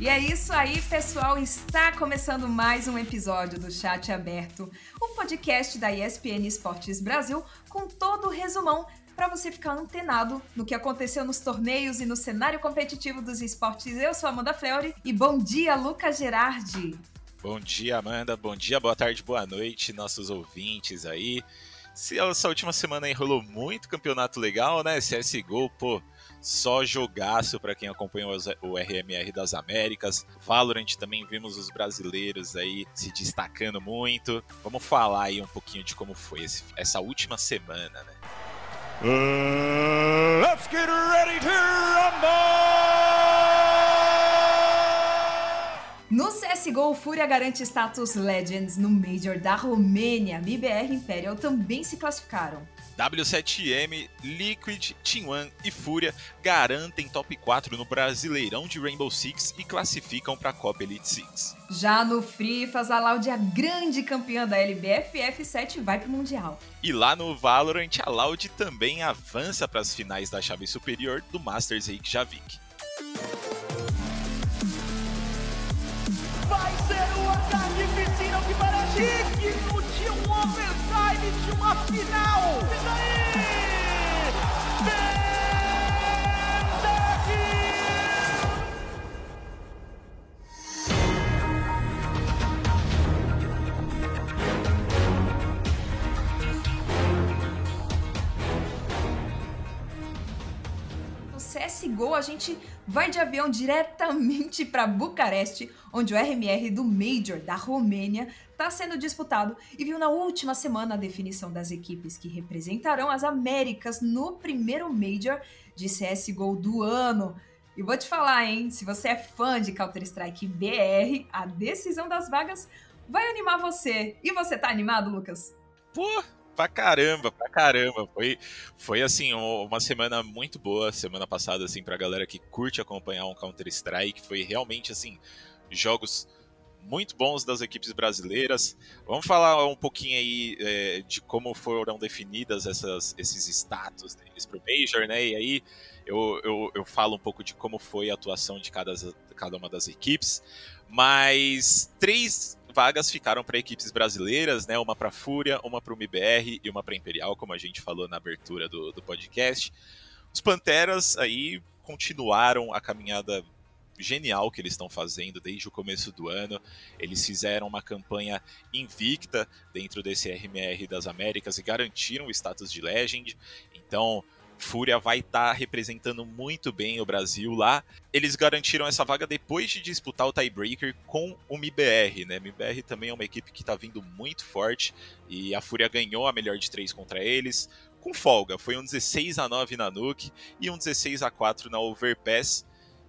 E é isso aí, pessoal. Está começando mais um episódio do Chat Aberto, o podcast da ESPN Esportes Brasil, com todo o resumão para você ficar antenado no que aconteceu nos torneios e no cenário competitivo dos esportes. Eu sou Amanda Fleury e bom dia, Lucas Gerardi. Bom dia, Amanda. Bom dia, boa tarde, boa noite, nossos ouvintes aí. Essa última semana aí rolou muito campeonato legal, né? CSGO, pô, só jogaço para quem acompanhou o RMR das Américas. Valorant também vimos os brasileiros aí se destacando muito. Vamos falar aí um pouquinho de como foi esse, essa última semana, né? Uh, let's get CSGO, Fúria garante status Legends no Major da Romênia. MIBR Imperial também se classificaram. W7M, Liquid, T1 e Fúria garantem top 4 no Brasileirão de Rainbow Six e classificam para a Copa Elite Six. Já no Frifas, a Loud, a grande campeã da LBF F7, vai para o Mundial. E lá no Valorant, a Loud também avança para as finais da chave superior do Masters Reykjavik. Vai ser o ataque piscina que parece digno de um overtime de uma final. Isso aí! CSGO, a gente vai de avião diretamente para Bucareste, onde o RMR do Major da Romênia está sendo disputado e viu na última semana a definição das equipes que representarão as Américas no primeiro Major de CSGO do ano. E vou te falar, hein? Se você é fã de Counter-Strike BR, a decisão das vagas vai animar você. E você tá animado, Lucas? Pô, pra caramba, pra caramba. Foi, foi assim, uma semana muito boa, semana passada, assim, pra galera que curte acompanhar um Counter-Strike. Foi realmente, assim, jogos muito bons das equipes brasileiras. Vamos falar um pouquinho aí é, de como foram definidas essas, esses status deles pro Major, né? E aí eu, eu, eu falo um pouco de como foi a atuação de cada, cada uma das equipes. Mas três vagas ficaram para equipes brasileiras, né? Uma para Fúria, uma para o MBR e uma para Imperial, como a gente falou na abertura do, do podcast. Os Panteras aí continuaram a caminhada genial que eles estão fazendo desde o começo do ano. Eles fizeram uma campanha invicta dentro desse RMR das Américas e garantiram o status de Legend. Então, Fúria vai estar tá representando muito bem o Brasil lá. Eles garantiram essa vaga depois de disputar o tiebreaker com o MIBR, né? MIBR também é uma equipe que está vindo muito forte e a Fúria ganhou a melhor de três contra eles com folga. Foi um 16 a 9 na Nuke e um 16 a 4 na Overpass.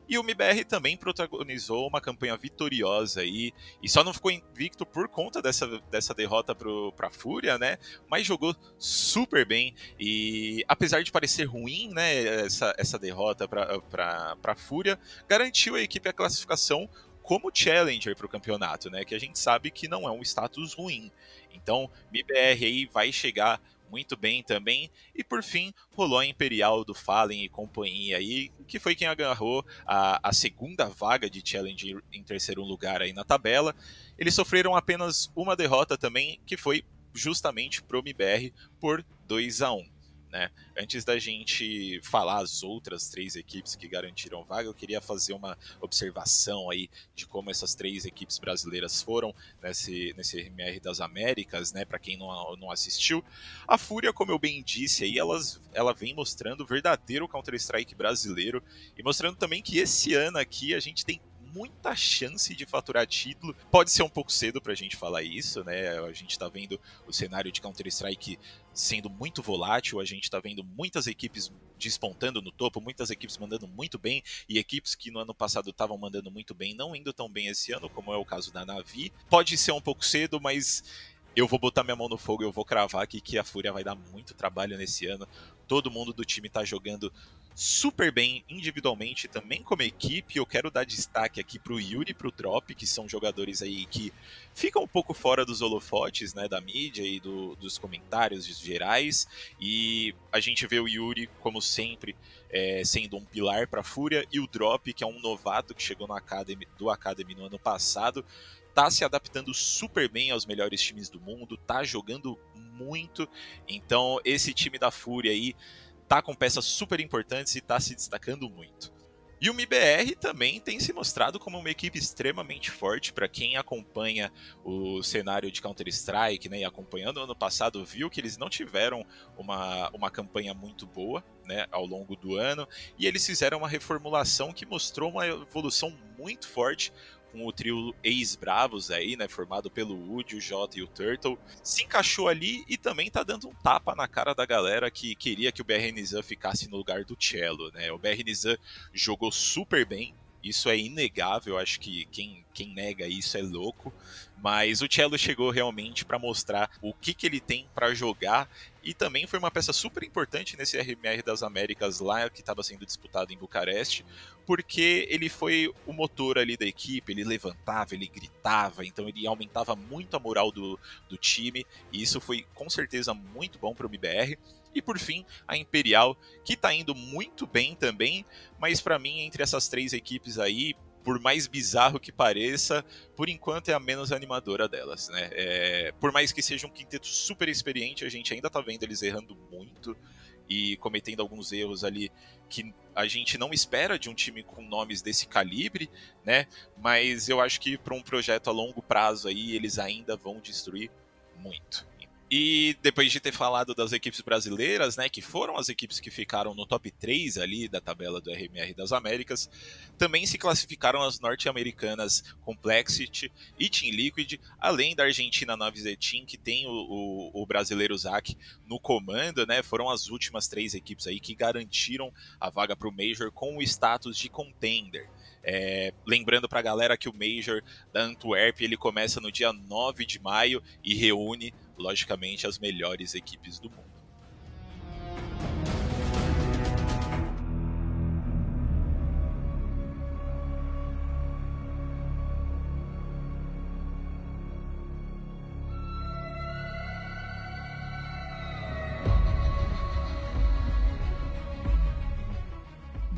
E o MBR também protagonizou uma campanha vitoriosa aí, e só não ficou invicto por conta dessa, dessa derrota pro, pra Fúria, né? Mas jogou super bem, e apesar de parecer ruim, né, essa, essa derrota pra, pra, pra Fúria, garantiu a equipe a classificação como challenger para o campeonato, né? Que a gente sabe que não é um status ruim. Então, MBR aí vai chegar muito bem também. E por fim, rolou a Imperial do Fallen e companhia aí, que foi quem agarrou a, a segunda vaga de Challenge em terceiro lugar aí na tabela. Eles sofreram apenas uma derrota também, que foi justamente pro MBR por 2 a 1 né? Antes da gente falar as outras três equipes que garantiram vaga, eu queria fazer uma observação aí de como essas três equipes brasileiras foram nesse, nesse RMR das Américas, né? Para quem não, não assistiu. A Fúria, como eu bem disse aí, elas, ela vem mostrando o verdadeiro Counter-Strike brasileiro e mostrando também que esse ano aqui a gente tem muita chance de faturar título. Pode ser um pouco cedo pra gente falar isso, né? A gente tá vendo o cenário de Counter-Strike sendo muito volátil, a gente tá vendo muitas equipes despontando no topo, muitas equipes mandando muito bem e equipes que no ano passado estavam mandando muito bem não indo tão bem esse ano, como é o caso da Navi. Pode ser um pouco cedo, mas eu vou botar minha mão no fogo, eu vou cravar aqui que a Fúria vai dar muito trabalho nesse ano. Todo mundo do time tá jogando super bem individualmente também como equipe. Eu quero dar destaque aqui para o Yuri e para o Drop, que são jogadores aí que ficam um pouco fora dos holofotes, né, da mídia e do, dos comentários gerais. E a gente vê o Yuri, como sempre, é, sendo um pilar para a Fúria, e o Drop, que é um novato que chegou no Academy, do Academy no ano passado, tá se adaptando super bem aos melhores times do mundo, tá jogando muito. Então, esse time da Fúria aí tá com peças super importantes e tá se destacando muito. E o MIBR também tem se mostrado como uma equipe extremamente forte para quem acompanha o cenário de Counter-Strike, né, e acompanhando o ano passado, viu que eles não tiveram uma, uma campanha muito boa, né, ao longo do ano, e eles fizeram uma reformulação que mostrou uma evolução muito forte com o trio ex-bravos aí, né, formado pelo Woody, o Jota e o Turtle, se encaixou ali e também tá dando um tapa na cara da galera que queria que o BR Nizam ficasse no lugar do Cello, né? O BR Nizam jogou super bem, isso é inegável, acho que quem, quem nega isso é louco. Mas o Cello chegou realmente para mostrar o que, que ele tem para jogar e também foi uma peça super importante nesse RMR das Américas lá que estava sendo disputado em Bucareste, porque ele foi o motor ali da equipe, ele levantava, ele gritava, então ele aumentava muito a moral do, do time e isso foi com certeza muito bom para o MBR. E por fim, a Imperial, que está indo muito bem também, mas para mim, entre essas três equipes aí, por mais bizarro que pareça, por enquanto é a menos animadora delas, né? É, por mais que seja um quinteto super experiente, a gente ainda tá vendo eles errando muito e cometendo alguns erros ali que a gente não espera de um time com nomes desse calibre, né? Mas eu acho que para um projeto a longo prazo aí, eles ainda vão destruir muito. E depois de ter falado das equipes brasileiras, né, que foram as equipes que ficaram no top 3 ali da tabela do RMR das Américas, também se classificaram as norte-americanas Complexity e Team Liquid, além da Argentina Navize Team, que tem o, o, o brasileiro Zac no comando, né, foram as últimas três equipes aí que garantiram a vaga para o Major com o status de contender. É, lembrando para a galera que o Major da Antwerp ele começa no dia 9 de maio e reúne logicamente, as melhores equipes do mundo.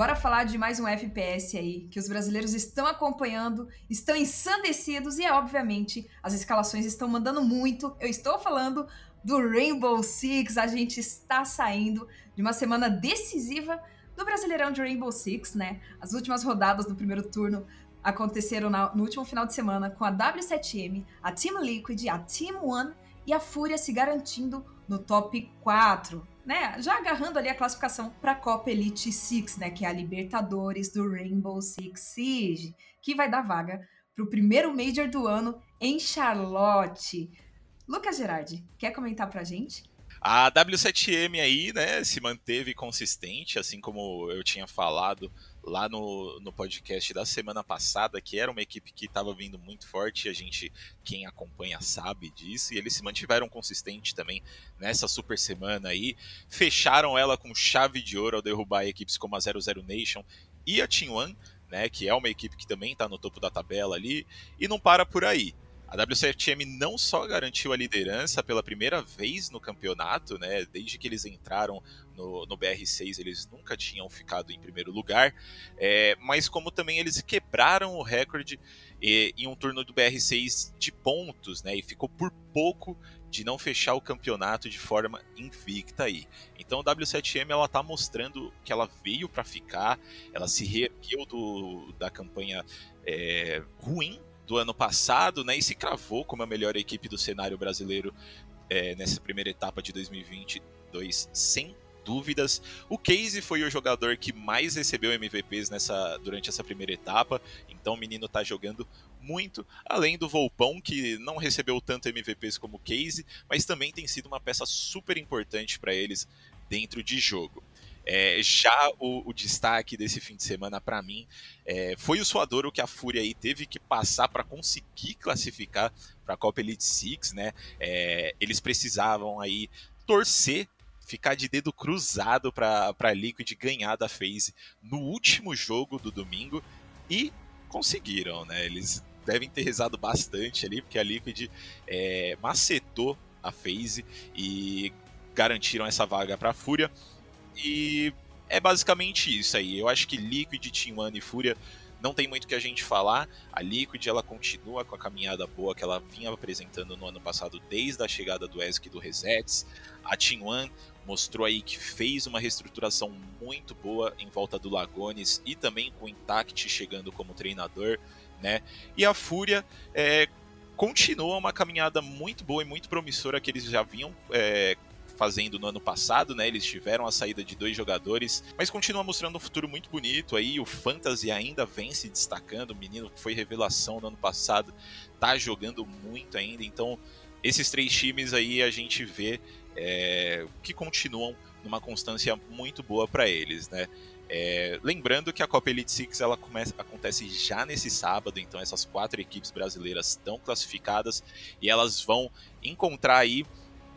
Bora falar de mais um FPS aí, que os brasileiros estão acompanhando, estão ensandecidos e, obviamente, as escalações estão mandando muito. Eu estou falando do Rainbow Six, a gente está saindo de uma semana decisiva do Brasileirão de Rainbow Six, né? As últimas rodadas do primeiro turno aconteceram no último final de semana com a W7M, a Team Liquid, a Team One e a Fúria se garantindo no top 4 né, já agarrando ali a classificação para a Copa Elite Six, né, que é a Libertadores do Rainbow Six Siege, que vai dar vaga para o primeiro Major do ano em Charlotte. Lucas Gerardi, quer comentar para a gente? A W7M aí, né, se manteve consistente, assim como eu tinha falado lá no, no podcast da semana passada, que era uma equipe que estava vindo muito forte, a gente, quem acompanha sabe disso, e eles se mantiveram consistentes também nessa super semana aí, fecharam ela com chave de ouro ao derrubar equipes como a 00 Nation e a Team One, né, que é uma equipe que também está no topo da tabela ali, e não para por aí. A W7M não só garantiu a liderança pela primeira vez no campeonato, né? Desde que eles entraram no, no BR6, eles nunca tinham ficado em primeiro lugar, é, mas como também eles quebraram o recorde e, em um turno do BR6 de pontos, né? E ficou por pouco de não fechar o campeonato de forma invicta aí. Então a W7M ela tá mostrando que ela veio para ficar, ela se reergueu do, da campanha é, ruim do ano passado, né, e se cravou como a melhor equipe do cenário brasileiro é, nessa primeira etapa de 2022, sem dúvidas. O Casey foi o jogador que mais recebeu MVPs nessa, durante essa primeira etapa, então o menino tá jogando muito, além do Volpão, que não recebeu tanto MVPs como o Casey, mas também tem sido uma peça super importante para eles dentro de jogo. É, já o, o, destaque desse fim de semana para mim é, foi o suadouro que a Fúria aí teve que passar para conseguir classificar para a Copa Elite Six, né? É, eles precisavam aí torcer ficar de dedo cruzado para a Liquid ganhar da FaZe no último jogo do domingo e conseguiram, né? Eles devem ter rezado bastante ali, porque a Liquid é, macetou a FaZe e garantiram essa vaga para a Fúria. E é basicamente isso aí. Eu acho que Liquid, Team One e Fúria não tem muito que a gente falar. A Liquid ela continua com a caminhada boa que ela vinha apresentando no ano passado desde a chegada do ESC e do Resets. A Team One mostrou aí que fez uma reestruturação muito boa em volta do Lagones e também com o Intact chegando como treinador, né? E a Fúria é, continua uma caminhada muito boa e muito promissora que eles já vinham é, fazendo no ano passado, né? Eles tiveram a saída de dois jogadores, mas continua mostrando um futuro muito bonito aí. O Fantasy ainda vem se destacando. O menino que foi revelação no ano passado tá jogando muito ainda. Então, esses três times aí a gente vê é, que continuam numa constância muito boa para eles, né? É, lembrando que a Copa Elite Six ela começa, acontece já nesse sábado, então essas quatro equipes brasileiras estão classificadas e elas vão encontrar aí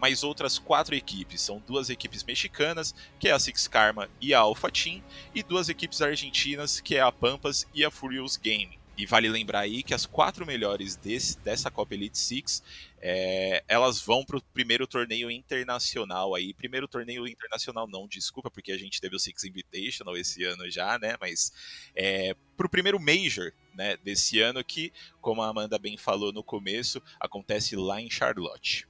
mais outras quatro equipes. São duas equipes mexicanas, que é a Six Karma e a Alpha Team, e duas equipes argentinas, que é a Pampas e a Furious Game. E vale lembrar aí que as quatro melhores desse, dessa Copa Elite Six, é, elas vão para o primeiro torneio internacional aí. Primeiro torneio internacional não, desculpa, porque a gente teve o Six Invitational esse ano já, né? Mas é, para o primeiro Major né, desse ano que, como a Amanda bem falou no começo, acontece lá em Charlotte.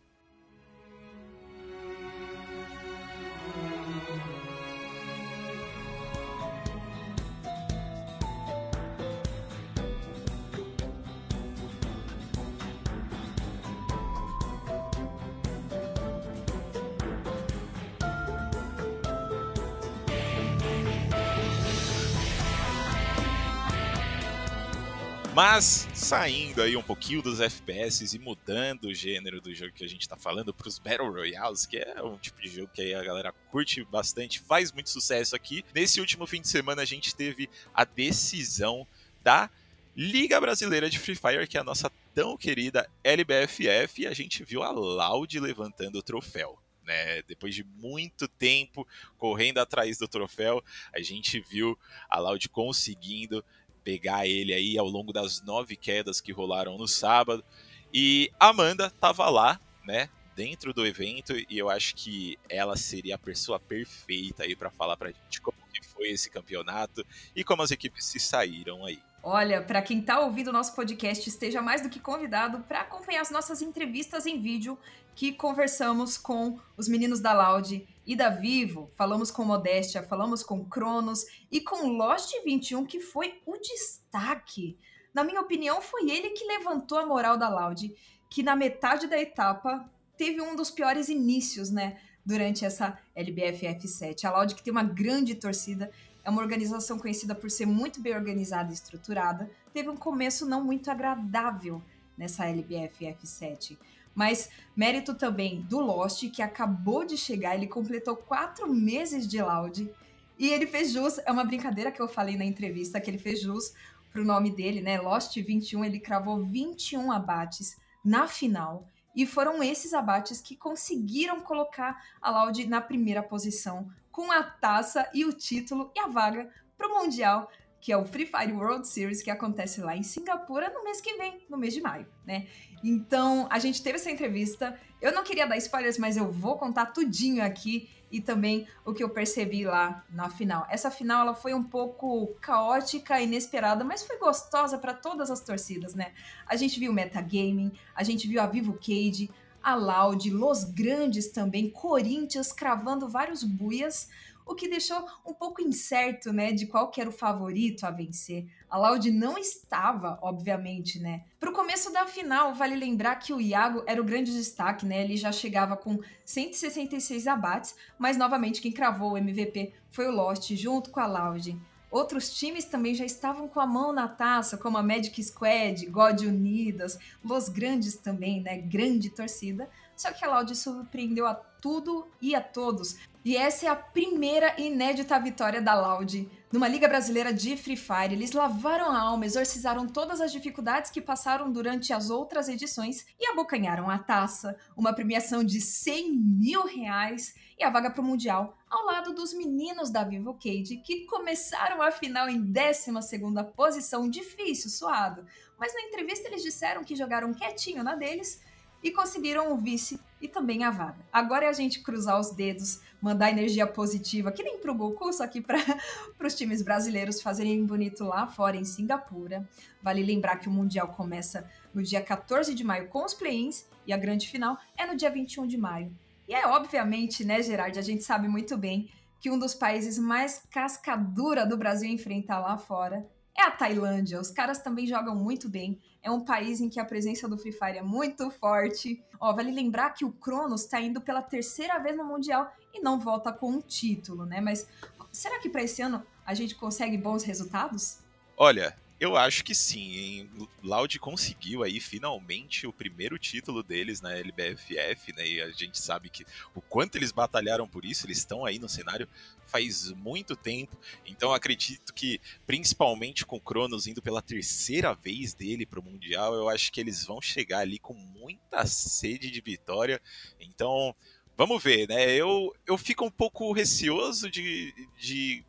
Mas saindo aí um pouquinho dos FPS e mudando o gênero do jogo que a gente tá falando para os Battle Royales, que é um tipo de jogo que a galera curte bastante, faz muito sucesso aqui. Nesse último fim de semana a gente teve a decisão da Liga Brasileira de Free Fire, que é a nossa tão querida LBFF, e a gente viu a Loud levantando o troféu. Né? Depois de muito tempo correndo atrás do troféu, a gente viu a Loud conseguindo pegar ele aí ao longo das nove quedas que rolaram no sábado. E Amanda tava lá, né, dentro do evento, e eu acho que ela seria a pessoa perfeita aí para falar pra gente como que foi esse campeonato e como as equipes se saíram aí. Olha, para quem está ouvindo o nosso podcast, esteja mais do que convidado para acompanhar as nossas entrevistas em vídeo que conversamos com os meninos da Loud e da Vivo, falamos com Modéstia, falamos com Cronos e com Lost 21, que foi o destaque. Na minha opinião, foi ele que levantou a moral da Loud, que na metade da etapa teve um dos piores inícios, né? Durante essa LBF F7. A Loud que tem uma grande torcida é uma organização conhecida por ser muito bem organizada e estruturada, teve um começo não muito agradável nessa LBF F7. Mas mérito também do Lost, que acabou de chegar, ele completou quatro meses de Loud e ele fez jus, é uma brincadeira que eu falei na entrevista, que ele fez jus pro nome dele, né? Lost 21, ele cravou 21 abates na final. E foram esses abates que conseguiram colocar a Loud na primeira posição com a taça e o título e a vaga para o Mundial, que é o Free Fire World Series, que acontece lá em Singapura no mês que vem, no mês de maio, né? Então, a gente teve essa entrevista. Eu não queria dar spoilers, mas eu vou contar tudinho aqui e também o que eu percebi lá na final. Essa final ela foi um pouco caótica, inesperada, mas foi gostosa para todas as torcidas, né? A gente viu Metagaming, a gente viu a Vivo Cage, a Loud, Los Grandes também, Corinthians cravando vários buias, o que deixou um pouco incerto, né, de qual que era o favorito a vencer. A Loud não estava, obviamente, né. Para o começo da final, vale lembrar que o Iago era o grande destaque, né, ele já chegava com 166 abates, mas novamente quem cravou o MVP foi o Lost, junto com a Loud. Outros times também já estavam com a mão na taça, como a Magic Squad, God Unidas, Los Grandes também, né? Grande torcida. Só que a Loud surpreendeu a tudo e a todos. E essa é a primeira inédita vitória da Loud Numa liga brasileira de Free Fire, eles lavaram a alma, exorcizaram todas as dificuldades que passaram durante as outras edições e abocanharam a taça, uma premiação de 100 mil reais e a vaga para o Mundial, ao lado dos meninos da Vivo Cage, que começaram a final em 12 posição, difícil, suado. Mas na entrevista eles disseram que jogaram quietinho na deles e conseguiram o vice e também a vaga. Agora é a gente cruzar os dedos, mandar energia positiva, que nem pro Goku, só que para os times brasileiros fazerem bonito lá fora em Singapura. Vale lembrar que o Mundial começa no dia 14 de maio com os play-ins e a grande final é no dia 21 de maio. E é obviamente, né, Gerard, a gente sabe muito bem que um dos países mais cascadura do Brasil enfrentar lá fora é a Tailândia. Os caras também jogam muito bem. É um país em que a presença do Free Fire é muito forte. Ó, vale lembrar que o Cronos está indo pela terceira vez no Mundial e não volta com um título, né? Mas será que para esse ano a gente consegue bons resultados? Olha, eu acho que sim, hein? Loud conseguiu aí finalmente o primeiro título deles na LBFF, né? E a gente sabe que o quanto eles batalharam por isso, eles estão aí no cenário faz muito tempo. Então acredito que, principalmente com o Cronos indo pela terceira vez dele para o Mundial, eu acho que eles vão chegar ali com muita sede de vitória. Então, vamos ver, né? Eu, eu fico um pouco receoso de, de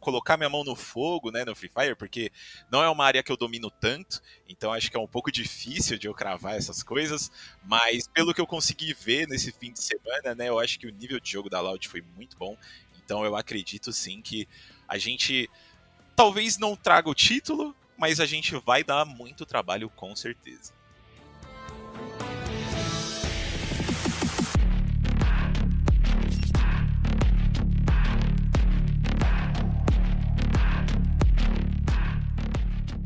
colocar minha mão no fogo, né, no Free Fire, porque não é uma área que eu domino tanto, então acho que é um pouco difícil de eu cravar essas coisas, mas pelo que eu consegui ver nesse fim de semana, né, eu acho que o nível de jogo da Loud foi muito bom, então eu acredito sim que a gente talvez não traga o título, mas a gente vai dar muito trabalho com certeza.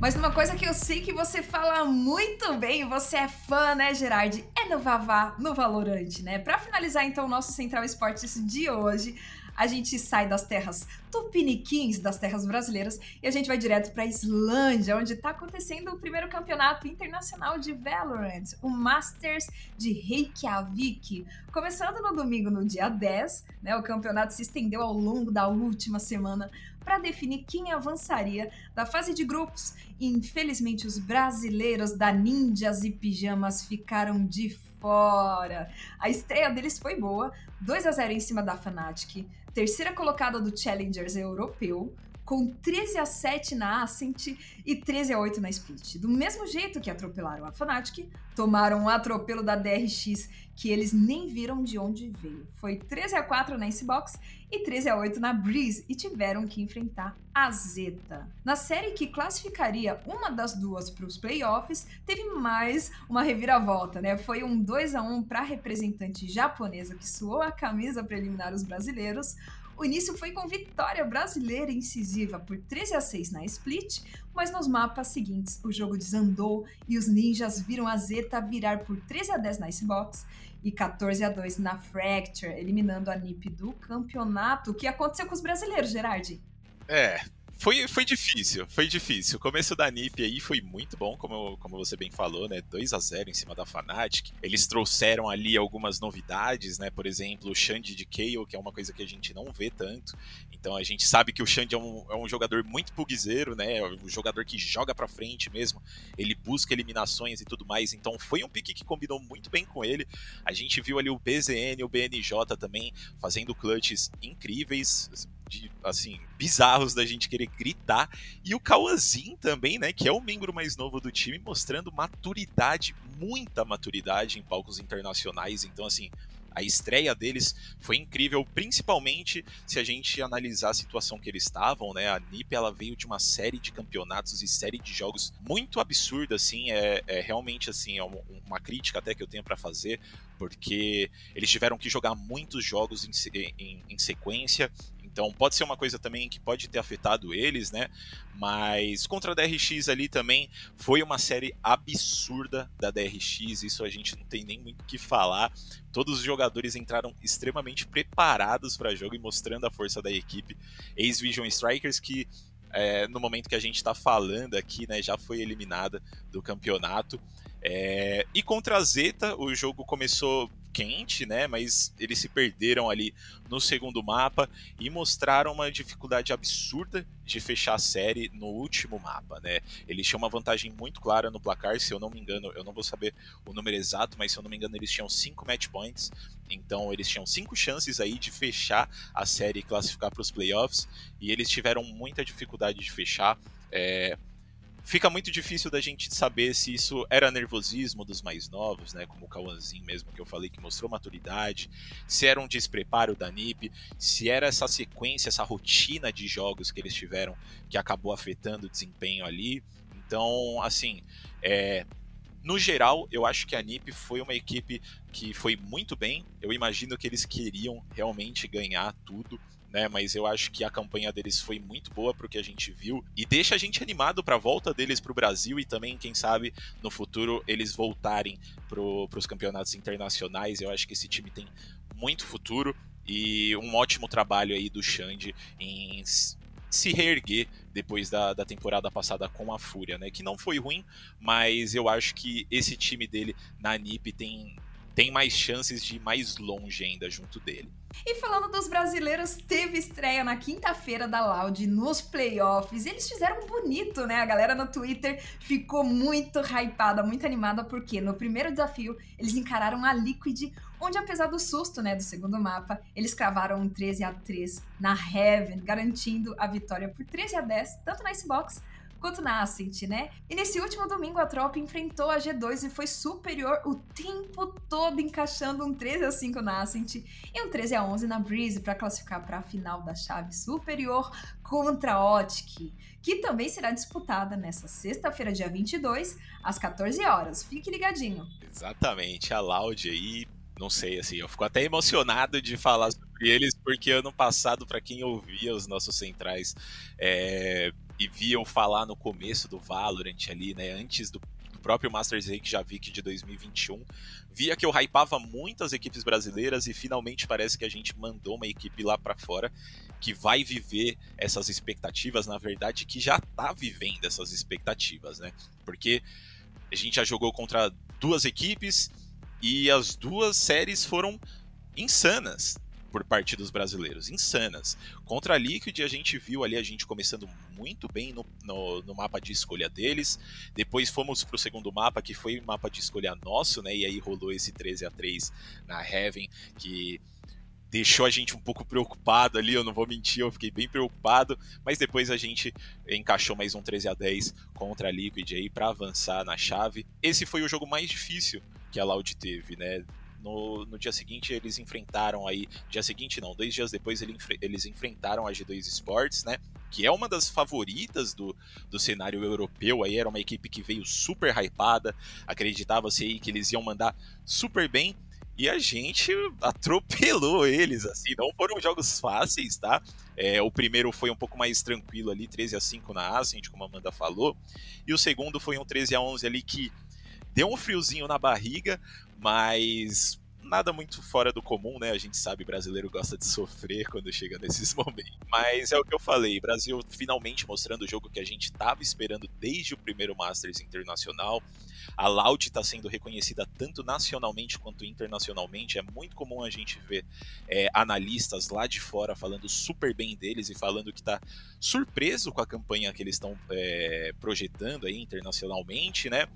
Mas uma coisa que eu sei que você fala muito bem, você é fã, né, Gerard? É no Vavá, no Valorante, né? Para finalizar então o nosso Central Esportes de hoje, a gente sai das terras tupiniquins, das terras brasileiras, e a gente vai direto para a Islândia, onde está acontecendo o primeiro campeonato internacional de Valorant, o Masters de Reykjavik. Começando no domingo, no dia 10, né, o campeonato se estendeu ao longo da última semana para definir quem avançaria da fase de grupos. E, infelizmente, os brasileiros da Ninjas e Pijamas ficaram de fora. A estreia deles foi boa, 2 a 0 em cima da Fnatic terceira colocada do Challengers europeu, com 13 a 7 na Ascent e 13 a 8 na Split. Do mesmo jeito que atropelaram a Fnatic, tomaram um atropelo da DRX que eles nem viram de onde veio. Foi 13 a 4 na Icebox e 13 a 8 na Breeze e tiveram que enfrentar a Zeta. Na série que classificaria uma das duas para os playoffs, teve mais uma reviravolta, né? Foi um 2 a 1 para a representante japonesa que suou a camisa para eliminar os brasileiros. O início foi com vitória brasileira incisiva por 13 a 6 na Split, mas nos mapas seguintes o jogo desandou e os ninjas viram a Zeta virar por 13 a 10 na Icebox e 14 a 2 na Fracture, eliminando a NiP do campeonato. O que aconteceu com os brasileiros, Gerard? É, foi, foi difícil, foi difícil. O começo da NiP aí foi muito bom, como, como você bem falou, né? 2 a 0 em cima da Fnatic. Eles trouxeram ali algumas novidades, né? Por exemplo, o Xande de Kayle, que é uma coisa que a gente não vê tanto. Então a gente sabe que o Xande é um, é um jogador muito pugzeiro, né? É um jogador que joga pra frente mesmo. Ele busca eliminações e tudo mais. Então foi um pique que combinou muito bem com ele. A gente viu ali o BZN, o BNJ também fazendo clutches incríveis de, assim, bizarros da gente querer gritar. E o Kawazin também, né, que é o membro mais novo do time, mostrando maturidade, muita maturidade em palcos internacionais. Então, assim, a estreia deles foi incrível, principalmente se a gente analisar a situação que eles estavam, né? A NiP ela veio de uma série de campeonatos e série de jogos muito absurda, assim, é, é realmente assim, é uma crítica até que eu tenho para fazer, porque eles tiveram que jogar muitos jogos em, em, em sequência então pode ser uma coisa também que pode ter afetado eles, né? Mas contra a DRX ali também foi uma série absurda da DRX, isso a gente não tem nem muito o que falar. Todos os jogadores entraram extremamente preparados para o jogo e mostrando a força da equipe. Ex-Vision Strikers que é, no momento que a gente está falando aqui, né, já foi eliminada do campeonato. É, e contra a Zeta, o jogo começou quente, né? Mas eles se perderam ali no segundo mapa e mostraram uma dificuldade absurda de fechar a série no último mapa, né? Eles tinham uma vantagem muito clara no placar, se eu não me engano, eu não vou saber o número exato, mas se eu não me engano, eles tinham cinco match points, então eles tinham cinco chances aí de fechar a série e classificar para os playoffs, e eles tiveram muita dificuldade de fechar. É, fica muito difícil da gente saber se isso era nervosismo dos mais novos, né, como o Cauãzinho mesmo que eu falei que mostrou maturidade, se era um despreparo da NIP, se era essa sequência, essa rotina de jogos que eles tiveram que acabou afetando o desempenho ali. Então, assim, é, no geral, eu acho que a NIP foi uma equipe que foi muito bem. Eu imagino que eles queriam realmente ganhar tudo né? Mas eu acho que a campanha deles foi muito boa pro que a gente viu e deixa a gente animado para a volta deles pro Brasil e também, quem sabe, no futuro eles voltarem pro, pros campeonatos internacionais. Eu acho que esse time tem muito futuro e um ótimo trabalho aí do Xande em se reerguer depois da, da temporada passada com a Fúria, né? Que não foi ruim, mas eu acho que esse time dele na NIP tem, tem mais chances de ir mais longe ainda junto dele. E falando dos brasileiros, teve estreia na quinta-feira da Loud nos playoffs. Eles fizeram bonito, né? A galera no Twitter ficou muito hypada, muito animada, porque no primeiro desafio eles encararam a Liquid, onde apesar do susto, né, do segundo mapa, eles cravaram um 13 a 3 na Heaven, garantindo a vitória por 13 a 10, tanto na Icebox quanto na Ascent, né? E nesse último domingo a tropa enfrentou a G2 e foi superior o tempo todo, encaixando um 13 a 5 na Ascent e um 13 a 11 na Breeze para classificar para a final da chave superior contra a Optic, que também será disputada nessa sexta-feira, dia 22, às 14 horas. Fique ligadinho. Exatamente, a Loud aí não sei, assim, eu fico até emocionado de falar sobre eles, porque ano passado, para quem ouvia os nossos centrais, é, e via eu falar no começo do Valorant ali, né, antes do, próprio Masters League Javik de 2021, via que eu hypava muitas equipes brasileiras e finalmente parece que a gente mandou uma equipe lá para fora que vai viver essas expectativas, na verdade, que já tá vivendo essas expectativas, né? Porque a gente já jogou contra duas equipes e as duas séries foram insanas por parte dos brasileiros, insanas. Contra a Liquid, a gente viu ali a gente começando muito bem no, no, no mapa de escolha deles. Depois fomos para o segundo mapa, que foi mapa de escolha nosso, né? E aí rolou esse 13 a 3 na Heaven, que deixou a gente um pouco preocupado ali, eu não vou mentir, eu fiquei bem preocupado, mas depois a gente encaixou mais um 13 a 10 contra a Liquid aí para avançar na chave. Esse foi o jogo mais difícil que a Loud teve, né? No, no dia seguinte eles enfrentaram aí, dia seguinte não, dois dias depois ele, eles enfrentaram a G2 Sports, né? Que é uma das favoritas do, do cenário europeu, aí era uma equipe que veio super hypada, acreditava-se aí que eles iam mandar super bem, e a gente atropelou eles, assim, não foram jogos fáceis, tá? É, o primeiro foi um pouco mais tranquilo ali, 13 a 5 na Ascent, como a Amanda falou, e o segundo foi um 13 a 11 ali que deu um friozinho na barriga, mas nada muito fora do comum, né? A gente sabe, brasileiro gosta de sofrer quando chega nesses momentos. Mas é o que eu falei, Brasil finalmente mostrando o jogo que a gente estava esperando desde o primeiro Masters Internacional. A Loud está sendo reconhecida tanto nacionalmente quanto internacionalmente. É muito comum a gente ver é, analistas lá de fora falando super bem deles e falando que está surpreso com a campanha que eles estão é, projetando aí internacionalmente, né?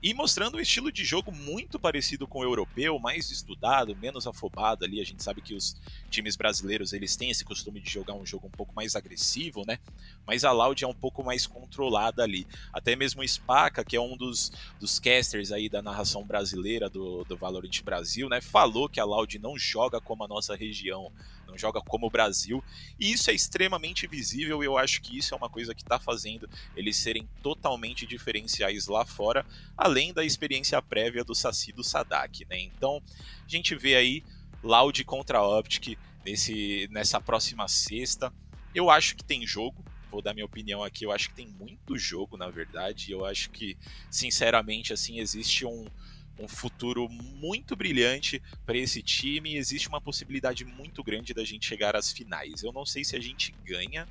E mostrando um estilo de jogo muito parecido com o europeu, mais estudado, menos afobado ali. A gente sabe que os times brasileiros eles têm esse costume de jogar um jogo um pouco mais agressivo, né? Mas a Loud é um pouco mais controlada ali. Até mesmo o Spaca, que é um dos, dos casters aí da narração brasileira do, do Valorant Brasil, né? Falou que a Loud não joga como a nossa região não joga como o Brasil, e isso é extremamente visível e eu acho que isso é uma coisa que está fazendo eles serem totalmente diferenciais lá fora, além da experiência prévia do Saci do Sadak, né? Então, a gente vê aí Loud contra Optic nesse, nessa próxima sexta. Eu acho que tem jogo, vou dar minha opinião aqui, eu acho que tem muito jogo, na verdade. Eu acho que, sinceramente, assim, existe um, um futuro muito brilhante para esse time existe uma possibilidade muito grande da gente chegar às finais. Eu não sei se a gente ganha,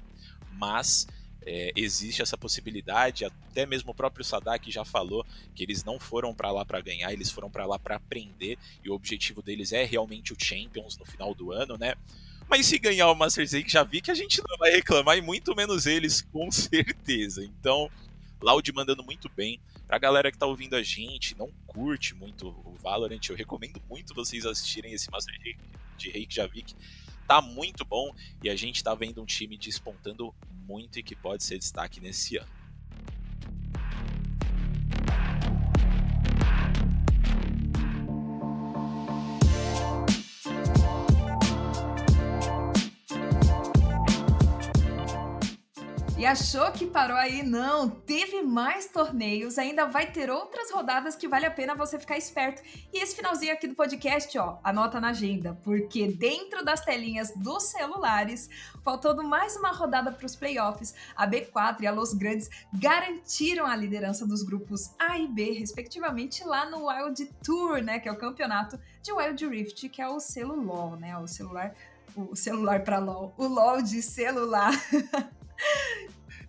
mas é, existe essa possibilidade. Até mesmo o próprio Sadak já falou que eles não foram para lá para ganhar, eles foram para lá para aprender e o objetivo deles é realmente o Champions no final do ano, né? Mas se ganhar o Masters League, já vi que a gente não vai reclamar, e muito menos eles, com certeza. Então, Loud mandando muito bem. Pra galera que tá ouvindo a gente, não curte muito o Valorant, eu recomendo muito vocês assistirem esse Master League de Reykjavik. Tá muito bom e a gente tá vendo um time despontando muito e que pode ser destaque nesse ano. Achou que parou aí? Não, teve mais torneios, ainda vai ter outras rodadas que vale a pena você ficar esperto. E esse finalzinho aqui do podcast, ó, anota na agenda, porque dentro das telinhas dos celulares, faltando mais uma rodada para os playoffs, a B4 e a Los Grandes garantiram a liderança dos grupos A e B, respectivamente, lá no Wild Tour, né, que é o campeonato de Wild Rift, que é o selo LoL, né, o celular o celular para LoL, o LoL de celular.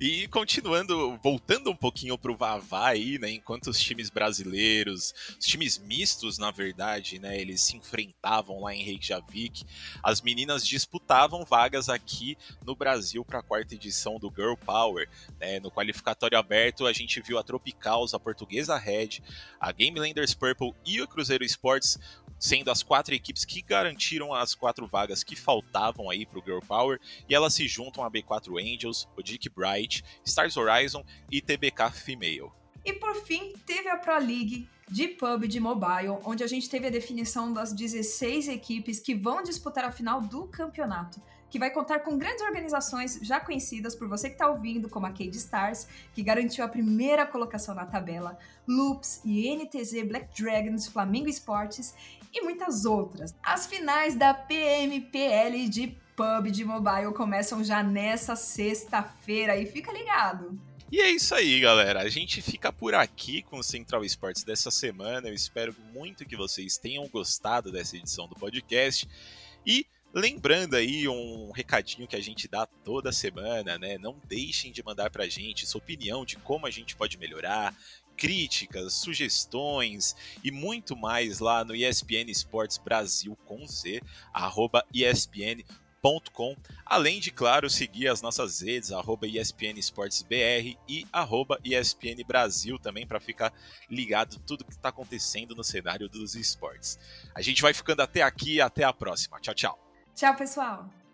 E continuando, voltando um pouquinho pro Vavá aí, né, enquanto os times brasileiros, os times mistos, na verdade, né, eles se enfrentavam lá em Reykjavik, as meninas disputavam vagas aqui no Brasil para a quarta edição do Girl Power. Né, no qualificatório aberto, a gente viu a Tropicals, a Portuguesa Red, a Game Landers Purple e o Cruzeiro Esportes sendo as quatro equipes que garantiram as quatro vagas que faltavam aí para o Girl Power, e elas se juntam a B4 Angels, o Dick Bright, Stars Horizon e TBK Female. E por fim, teve a Pro League de PUBG Mobile, onde a gente teve a definição das 16 equipes que vão disputar a final do campeonato que vai contar com grandes organizações já conhecidas por você que está ouvindo, como a Cade Stars, que garantiu a primeira colocação na tabela, Loops, INTZ, Black Dragons, Flamengo Esportes e muitas outras. As finais da PMPL de PUBG Mobile começam já nessa sexta-feira e fica ligado. E é isso aí, galera. A gente fica por aqui com o Central Esportes dessa semana. Eu espero muito que vocês tenham gostado dessa edição do podcast. E Lembrando aí um recadinho que a gente dá toda semana, né? Não deixem de mandar pra gente sua opinião de como a gente pode melhorar, críticas, sugestões e muito mais lá no ESPN Esportes Brasil com Z, arroba ESPN Com, além de, claro, seguir as nossas redes, arroba ESPN Esportes BR e arroba ESPN Brasil também, para ficar ligado tudo que está acontecendo no cenário dos esportes. A gente vai ficando até aqui, até a próxima. Tchau, tchau. Tchau, pessoal!